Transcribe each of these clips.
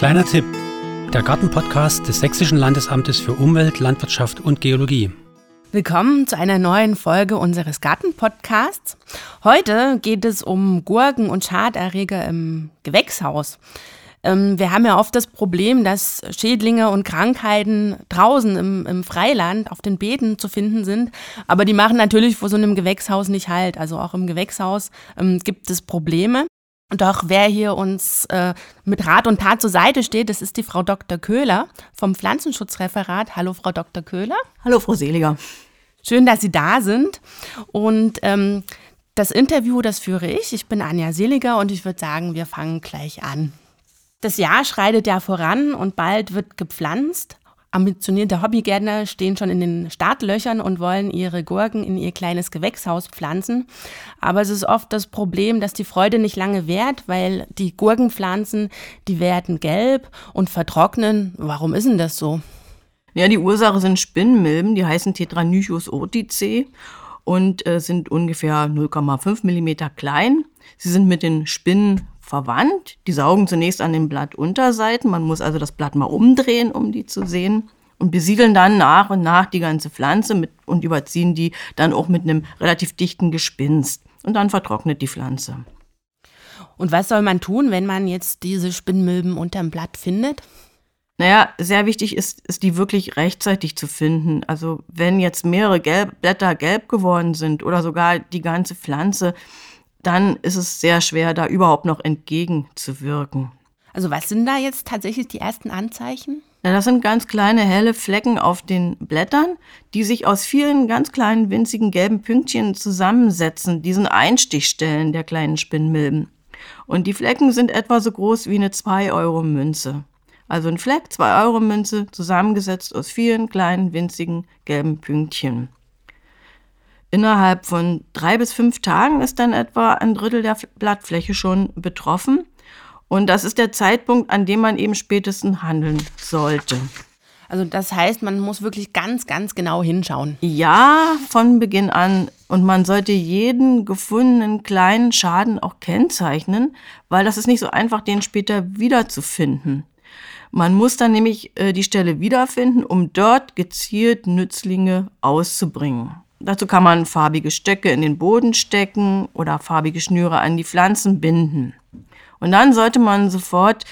Kleiner Tipp: Der Gartenpodcast des Sächsischen Landesamtes für Umwelt, Landwirtschaft und Geologie. Willkommen zu einer neuen Folge unseres Gartenpodcasts. Heute geht es um Gurken und Schaderreger im Gewächshaus. Ähm, wir haben ja oft das Problem, dass Schädlinge und Krankheiten draußen im, im Freiland auf den Beeten zu finden sind. Aber die machen natürlich vor so einem Gewächshaus nicht halt. Also auch im Gewächshaus ähm, gibt es Probleme. Doch wer hier uns äh, mit Rat und Tat zur Seite steht, das ist die Frau Dr. Köhler vom Pflanzenschutzreferat. Hallo, Frau Dr. Köhler. Hallo, Frau Seliger. Schön, dass Sie da sind. Und ähm, das Interview, das führe ich. Ich bin Anja Seliger und ich würde sagen, wir fangen gleich an. Das Jahr schreitet ja voran und bald wird gepflanzt. Ambitionierte Hobbygärtner stehen schon in den Startlöchern und wollen ihre Gurken in ihr kleines Gewächshaus pflanzen. Aber es ist oft das Problem, dass die Freude nicht lange währt, weil die Gurkenpflanzen, die werden gelb und vertrocknen. Warum ist denn das so? Ja, die Ursache sind Spinnmilben, die heißen Tetranychus otice und äh, sind ungefähr 0,5 Millimeter klein. Sie sind mit den Spinnen verwandt. Die saugen zunächst an den Blattunterseiten. Man muss also das Blatt mal umdrehen, um die zu sehen. Und besiedeln dann nach und nach die ganze Pflanze mit, und überziehen die dann auch mit einem relativ dichten Gespinst. Und dann vertrocknet die Pflanze. Und was soll man tun, wenn man jetzt diese Spinnmilben unterm Blatt findet? Naja, sehr wichtig ist, ist die wirklich rechtzeitig zu finden. Also wenn jetzt mehrere gelb, Blätter gelb geworden sind oder sogar die ganze Pflanze, dann ist es sehr schwer, da überhaupt noch entgegenzuwirken. Also was sind da jetzt tatsächlich die ersten Anzeichen? Ja, das sind ganz kleine helle Flecken auf den Blättern, die sich aus vielen ganz kleinen winzigen gelben Pünktchen zusammensetzen, diesen Einstichstellen der kleinen Spinnmilben. Und die Flecken sind etwa so groß wie eine 2-Euro-Münze. Also ein Fleck, 2-Euro-Münze, zusammengesetzt aus vielen kleinen winzigen gelben Pünktchen. Innerhalb von drei bis fünf Tagen ist dann etwa ein Drittel der Blattfläche schon betroffen. Und das ist der Zeitpunkt, an dem man eben spätestens handeln sollte. Also das heißt, man muss wirklich ganz, ganz genau hinschauen. Ja, von Beginn an. Und man sollte jeden gefundenen kleinen Schaden auch kennzeichnen, weil das ist nicht so einfach, den später wiederzufinden. Man muss dann nämlich äh, die Stelle wiederfinden, um dort gezielt Nützlinge auszubringen. Dazu kann man farbige Stöcke in den Boden stecken oder farbige Schnüre an die Pflanzen binden. Und dann sollte man sofort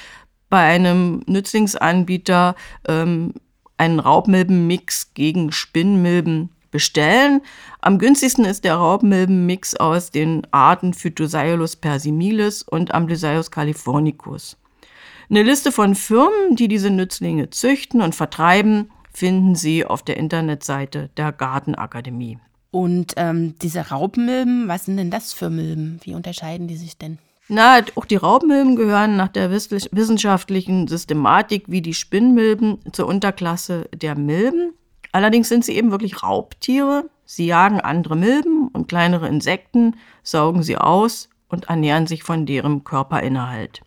bei einem Nützlingsanbieter ähm, einen Raubmilbenmix gegen Spinnmilben bestellen. Am günstigsten ist der Raubmilbenmix aus den Arten Phytosailus persimilis und Amblysaius californicus. Eine Liste von Firmen, die diese Nützlinge züchten und vertreiben, finden Sie auf der Internetseite der Gartenakademie. Und ähm, diese Raubmilben, was sind denn das für Milben? Wie unterscheiden die sich denn? Na, auch die Raubmilben gehören nach der wissenschaftlichen Systematik wie die Spinnmilben zur Unterklasse der Milben. Allerdings sind sie eben wirklich Raubtiere. Sie jagen andere Milben und kleinere Insekten, saugen sie aus und ernähren sich von deren Körperinhalt.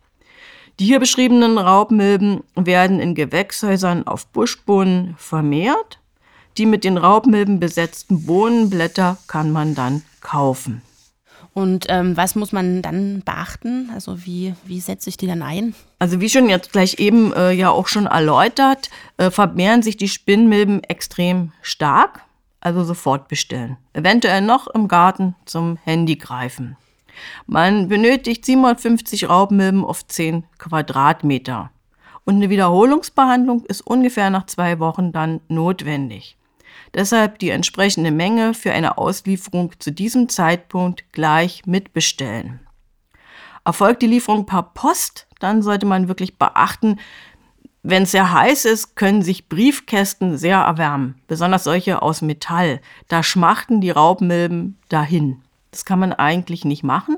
Die hier beschriebenen Raubmilben werden in Gewächshäusern auf Buschbohnen vermehrt. Die mit den Raubmilben besetzten Bohnenblätter kann man dann kaufen. Und ähm, was muss man dann beachten? Also wie, wie setze ich die dann ein? Also wie schon jetzt gleich eben äh, ja auch schon erläutert, äh, vermehren sich die Spinnmilben extrem stark. Also sofort bestellen. Eventuell noch im Garten zum Handy greifen. Man benötigt 750 Raubmilben auf 10 Quadratmeter. Und eine Wiederholungsbehandlung ist ungefähr nach zwei Wochen dann notwendig. Deshalb die entsprechende Menge für eine Auslieferung zu diesem Zeitpunkt gleich mitbestellen. Erfolgt die Lieferung per Post, dann sollte man wirklich beachten, wenn es sehr heiß ist, können sich Briefkästen sehr erwärmen, besonders solche aus Metall. Da schmachten die Raubmilben dahin. Das kann man eigentlich nicht machen.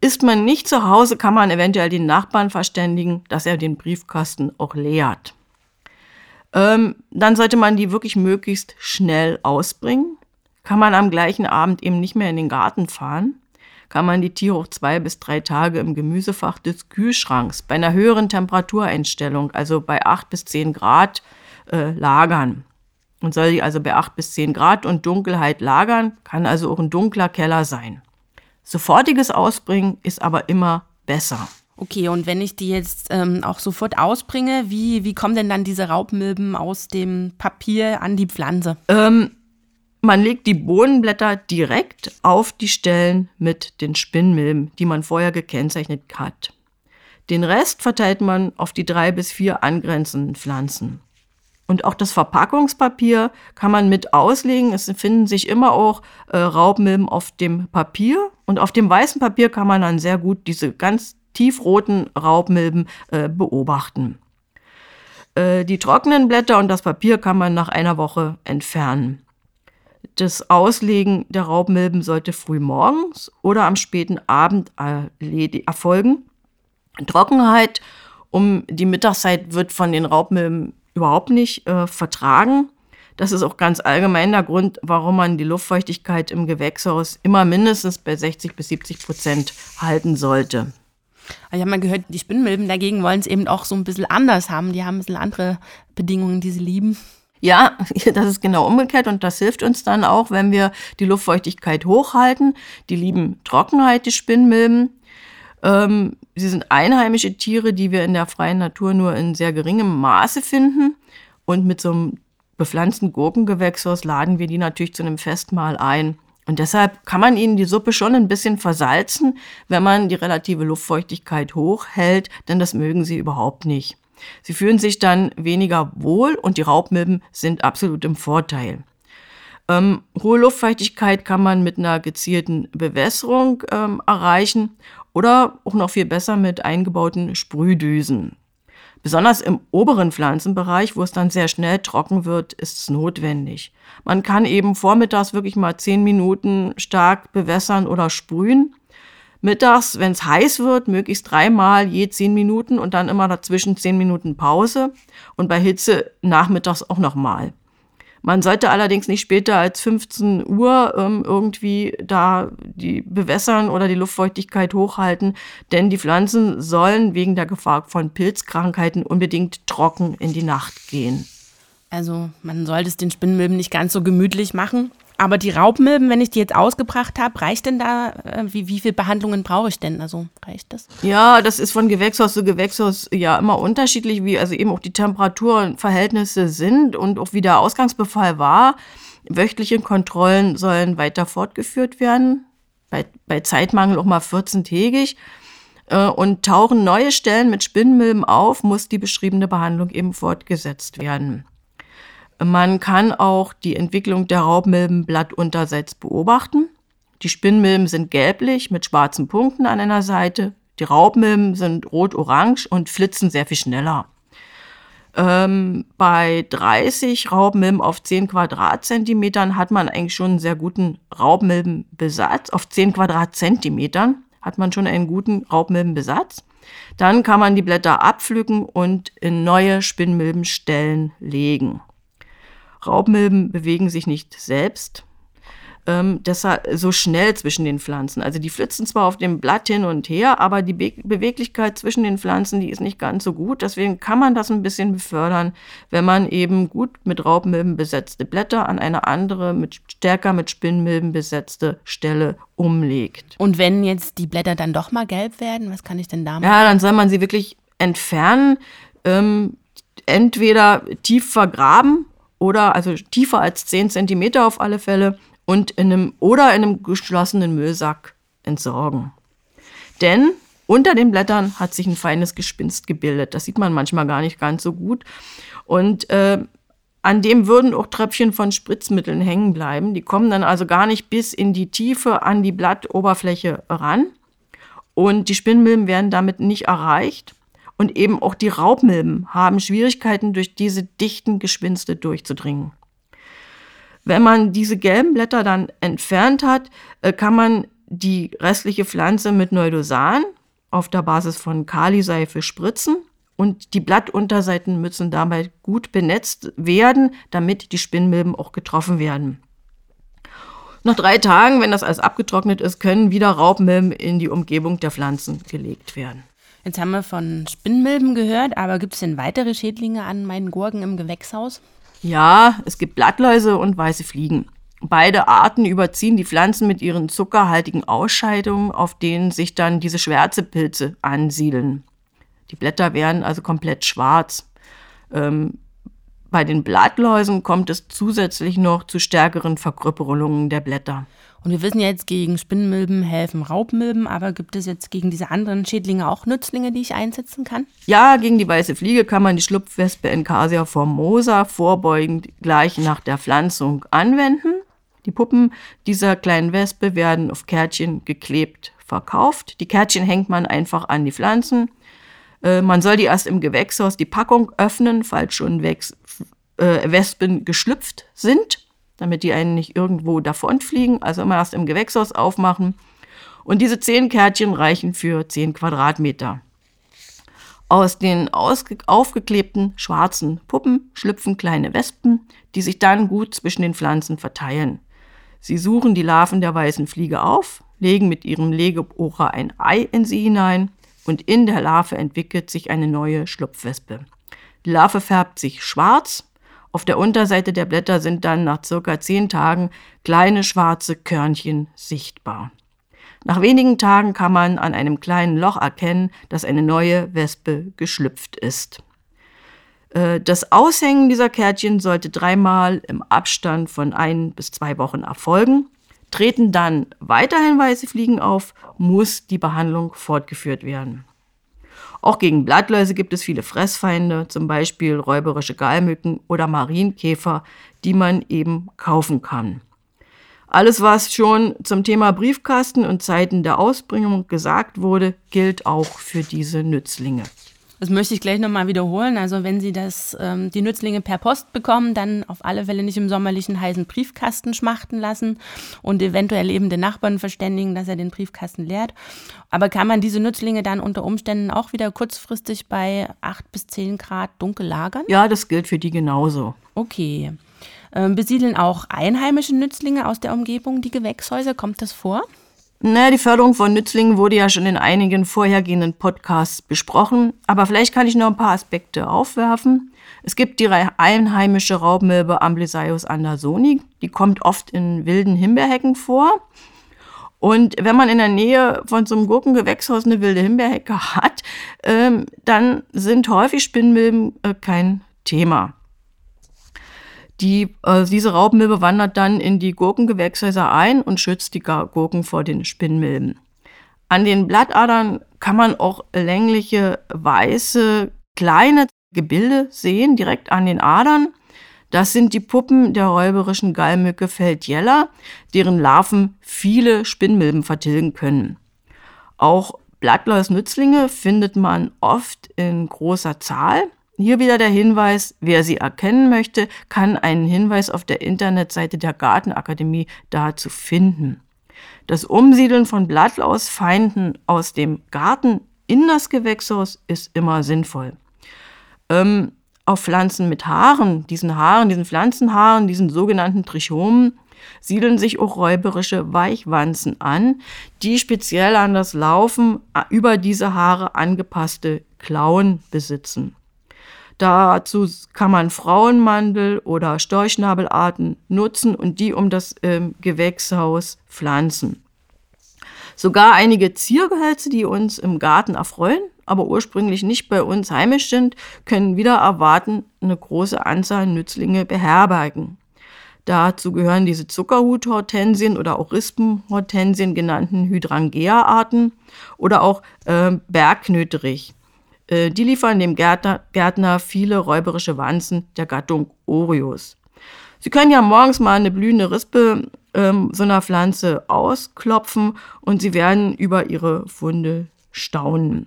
Ist man nicht zu Hause, kann man eventuell den Nachbarn verständigen, dass er den Briefkasten auch leert. Ähm, dann sollte man die wirklich möglichst schnell ausbringen. Kann man am gleichen Abend eben nicht mehr in den Garten fahren, kann man die Tiere auch zwei bis drei Tage im Gemüsefach des Kühlschranks bei einer höheren Temperatureinstellung, also bei acht bis zehn Grad, äh, lagern und soll die also bei 8 bis 10 Grad und Dunkelheit lagern, kann also auch ein dunkler Keller sein. Sofortiges Ausbringen ist aber immer besser. Okay, und wenn ich die jetzt ähm, auch sofort ausbringe, wie, wie kommen denn dann diese Raubmilben aus dem Papier an die Pflanze? Ähm, man legt die Bohnenblätter direkt auf die Stellen mit den Spinnmilben, die man vorher gekennzeichnet hat. Den Rest verteilt man auf die drei bis vier angrenzenden Pflanzen. Und auch das Verpackungspapier kann man mit auslegen. Es finden sich immer auch äh, Raubmilben auf dem Papier. Und auf dem weißen Papier kann man dann sehr gut diese ganz tiefroten Raubmilben äh, beobachten. Äh, die trockenen Blätter und das Papier kann man nach einer Woche entfernen. Das Auslegen der Raubmilben sollte früh morgens oder am späten Abend erfolgen. Trockenheit um die Mittagszeit wird von den Raubmilben überhaupt nicht äh, vertragen. Das ist auch ganz allgemein der Grund, warum man die Luftfeuchtigkeit im Gewächshaus immer mindestens bei 60 bis 70 Prozent halten sollte. Ich habe mal gehört, die Spinnmilben dagegen wollen es eben auch so ein bisschen anders haben. Die haben ein bisschen andere Bedingungen, die sie lieben. Ja, das ist genau umgekehrt und das hilft uns dann auch, wenn wir die Luftfeuchtigkeit hochhalten. Die lieben Trockenheit, die Spinnmilben. Ähm, sie sind einheimische Tiere, die wir in der freien Natur nur in sehr geringem Maße finden. Und mit so einem bepflanzten Gurkengewächshaus laden wir die natürlich zu einem Festmahl ein. Und deshalb kann man ihnen die Suppe schon ein bisschen versalzen, wenn man die relative Luftfeuchtigkeit hochhält, denn das mögen sie überhaupt nicht. Sie fühlen sich dann weniger wohl und die Raubmilben sind absolut im Vorteil. Ähm, hohe Luftfeuchtigkeit kann man mit einer gezielten Bewässerung ähm, erreichen oder auch noch viel besser mit eingebauten Sprühdüsen. Besonders im oberen Pflanzenbereich, wo es dann sehr schnell trocken wird, ist es notwendig. Man kann eben vormittags wirklich mal zehn Minuten stark bewässern oder sprühen. Mittags, wenn es heiß wird, möglichst dreimal je zehn Minuten und dann immer dazwischen zehn Minuten Pause. Und bei Hitze nachmittags auch nochmal. Man sollte allerdings nicht später als 15 Uhr ähm, irgendwie da die bewässern oder die Luftfeuchtigkeit hochhalten, denn die Pflanzen sollen wegen der Gefahr von Pilzkrankheiten unbedingt trocken in die Nacht gehen. Also man sollte es den Spinnmilben nicht ganz so gemütlich machen. Aber die Raubmilben, wenn ich die jetzt ausgebracht habe, reicht denn da, äh, wie, wie viele Behandlungen brauche ich denn? Also reicht das? Ja, das ist von Gewächshaus zu Gewächshaus ja immer unterschiedlich, wie also eben auch die Temperaturverhältnisse sind und auch wie der Ausgangsbefall war. Wöchentliche Kontrollen sollen weiter fortgeführt werden, bei, bei Zeitmangel auch mal 14-tägig. Äh, und tauchen neue Stellen mit Spinnmilben auf, muss die beschriebene Behandlung eben fortgesetzt werden. Man kann auch die Entwicklung der Raubmilben blattunterseits beobachten. Die Spinnmilben sind gelblich mit schwarzen Punkten an einer Seite. Die Raubmilben sind rot-orange und flitzen sehr viel schneller. Ähm, bei 30 Raubmilben auf 10 Quadratzentimetern hat man eigentlich schon einen sehr guten Raubmilbenbesatz. Auf 10 Quadratzentimetern hat man schon einen guten Raubmilbenbesatz. Dann kann man die Blätter abpflücken und in neue Spinnmilbenstellen legen. Raubmilben bewegen sich nicht selbst. Ähm, deshalb so schnell zwischen den Pflanzen. Also die flitzen zwar auf dem Blatt hin und her, aber die Be Beweglichkeit zwischen den Pflanzen, die ist nicht ganz so gut. Deswegen kann man das ein bisschen befördern, wenn man eben gut mit Raubmilben besetzte Blätter an eine andere, mit, stärker mit Spinnmilben besetzte Stelle umlegt. Und wenn jetzt die Blätter dann doch mal gelb werden, was kann ich denn da machen? Ja, dann soll man sie wirklich entfernen. Ähm, entweder tief vergraben oder also tiefer als 10 Zentimeter auf alle Fälle und in einem oder in einem geschlossenen Müllsack entsorgen. Denn unter den Blättern hat sich ein feines Gespinst gebildet. Das sieht man manchmal gar nicht ganz so gut. Und äh, an dem würden auch Tröpfchen von Spritzmitteln hängen bleiben. Die kommen dann also gar nicht bis in die Tiefe an die Blattoberfläche ran. Und die Spinnmilben werden damit nicht erreicht. Und eben auch die Raubmilben haben Schwierigkeiten, durch diese dichten Geschwinste durchzudringen. Wenn man diese gelben Blätter dann entfernt hat, äh, kann man die restliche Pflanze mit Neudosan auf der Basis von Kaliseife spritzen und die Blattunterseiten müssen dabei gut benetzt werden, damit die Spinnmilben auch getroffen werden. Nach drei Tagen, wenn das alles abgetrocknet ist, können wieder Raubmilben in die Umgebung der Pflanzen gelegt werden. Jetzt haben wir von Spinnmilben gehört, aber gibt es denn weitere Schädlinge an meinen Gurken im Gewächshaus? Ja, es gibt Blattläuse und weiße Fliegen. Beide Arten überziehen die Pflanzen mit ihren zuckerhaltigen Ausscheidungen, auf denen sich dann diese Schwärzepilze ansiedeln. Die Blätter werden also komplett schwarz. Ähm, bei den Blattläusen kommt es zusätzlich noch zu stärkeren Verkrüppelungen der Blätter. Und wir wissen jetzt, gegen Spinnmilben helfen Raubmilben, aber gibt es jetzt gegen diese anderen Schädlinge auch Nützlinge, die ich einsetzen kann? Ja, gegen die weiße Fliege kann man die Schlupfwespe Encasia formosa vorbeugend gleich nach der Pflanzung anwenden. Die Puppen dieser kleinen Wespe werden auf Kärtchen geklebt verkauft. Die Kärtchen hängt man einfach an die Pflanzen. Äh, man soll die erst im Gewächshaus die Packung öffnen, falls schon äh, Wespen geschlüpft sind damit die einen nicht irgendwo davonfliegen. Also immer erst im Gewächshaus aufmachen. Und diese zehn Kärtchen reichen für zehn Quadratmeter. Aus den aufgeklebten schwarzen Puppen schlüpfen kleine Wespen, die sich dann gut zwischen den Pflanzen verteilen. Sie suchen die Larven der weißen Fliege auf, legen mit ihrem Legebohrer ein Ei in sie hinein und in der Larve entwickelt sich eine neue Schlupfwespe. Die Larve färbt sich schwarz auf der Unterseite der Blätter sind dann nach circa zehn Tagen kleine schwarze Körnchen sichtbar. Nach wenigen Tagen kann man an einem kleinen Loch erkennen, dass eine neue Wespe geschlüpft ist. Äh, das Aushängen dieser Kärtchen sollte dreimal im Abstand von ein bis zwei Wochen erfolgen. Treten dann weiterhin weiße Fliegen auf, muss die Behandlung fortgeführt werden. Auch gegen Blattläuse gibt es viele Fressfeinde, zum Beispiel räuberische Gallmücken oder Marienkäfer, die man eben kaufen kann. Alles, was schon zum Thema Briefkasten und Zeiten der Ausbringung gesagt wurde, gilt auch für diese Nützlinge. Das möchte ich gleich nochmal wiederholen. Also wenn Sie das, ähm, die Nützlinge per Post bekommen, dann auf alle Fälle nicht im sommerlichen heißen Briefkasten schmachten lassen und eventuell eben den Nachbarn verständigen, dass er den Briefkasten leert. Aber kann man diese Nützlinge dann unter Umständen auch wieder kurzfristig bei 8 bis 10 Grad dunkel lagern? Ja, das gilt für die genauso. Okay. Ähm, besiedeln auch einheimische Nützlinge aus der Umgebung die Gewächshäuser? Kommt das vor? Naja, die Förderung von Nützlingen wurde ja schon in einigen vorhergehenden Podcasts besprochen, aber vielleicht kann ich noch ein paar Aspekte aufwerfen. Es gibt die einheimische Raubmilbe Amblysius andersoni, die kommt oft in wilden Himbeerhecken vor. Und wenn man in der Nähe von so einem Gurkengewächshaus eine wilde Himbeerhecke hat, ähm, dann sind häufig Spinnmilben äh, kein Thema. Die, äh, diese Raubmilbe wandert dann in die Gurkengewächshäuser ein und schützt die Gurken vor den Spinnmilben. An den Blattadern kann man auch längliche, weiße, kleine Gebilde sehen, direkt an den Adern. Das sind die Puppen der räuberischen Gallmücke Feldjeller, deren Larven viele Spinnmilben vertilgen können. Auch Blattläusnützlinge findet man oft in großer Zahl. Hier wieder der Hinweis, wer sie erkennen möchte, kann einen Hinweis auf der Internetseite der Gartenakademie dazu finden. Das Umsiedeln von Blattlausfeinden aus dem Garten in das Gewächshaus ist immer sinnvoll. Ähm, auf Pflanzen mit Haaren, diesen Haaren, diesen Pflanzenhaaren, diesen sogenannten Trichomen, siedeln sich auch räuberische Weichwanzen an, die speziell an das Laufen über diese Haare angepasste Klauen besitzen. Dazu kann man Frauenmandel oder Storchschnabelarten nutzen und die um das ähm, Gewächshaus pflanzen. Sogar einige Ziergehölze, die uns im Garten erfreuen, aber ursprünglich nicht bei uns heimisch sind, können wieder erwarten, eine große Anzahl Nützlinge beherbergen. Dazu gehören diese Zuckerhuthortensien oder auch Rispenhortensien genannten Hydrangea-Arten oder auch äh, Bergknöterich. Äh, die liefern dem Gärtner, Gärtner viele räuberische Wanzen der Gattung Oreos. Sie können ja morgens mal eine blühende Rispe ähm, so einer Pflanze ausklopfen und sie werden über ihre Funde staunen.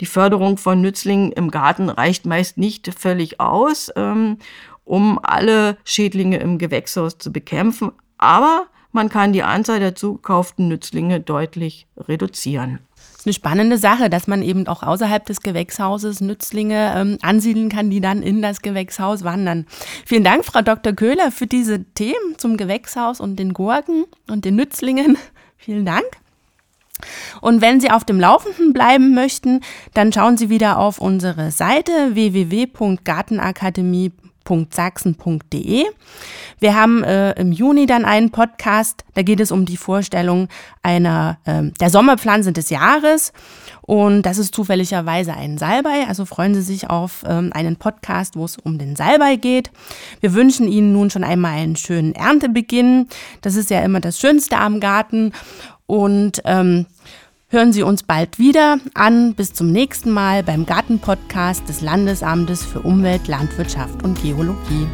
Die Förderung von Nützlingen im Garten reicht meist nicht völlig aus, ähm, um alle Schädlinge im Gewächshaus zu bekämpfen, aber man kann die Anzahl der zugekauften Nützlinge deutlich reduzieren ist eine spannende Sache, dass man eben auch außerhalb des Gewächshauses Nützlinge ähm, ansiedeln kann, die dann in das Gewächshaus wandern. Vielen Dank, Frau Dr. Köhler, für diese Themen zum Gewächshaus und den Gurken und den Nützlingen. Vielen Dank. Und wenn Sie auf dem Laufenden bleiben möchten, dann schauen Sie wieder auf unsere Seite www.gartenakademie.de podcast.sachsen.de. Wir haben äh, im Juni dann einen Podcast, da geht es um die Vorstellung einer äh, der Sommerpflanze des Jahres. Und das ist zufälligerweise ein Salbei. Also freuen Sie sich auf ähm, einen Podcast, wo es um den Salbei geht. Wir wünschen Ihnen nun schon einmal einen schönen Erntebeginn. Das ist ja immer das Schönste am Garten. Und ähm, hören Sie uns bald wieder an. Bis zum nächsten Mal beim Gartenpodcast des Landesamtes für Umwelt, Landwirtschaft und Geologie.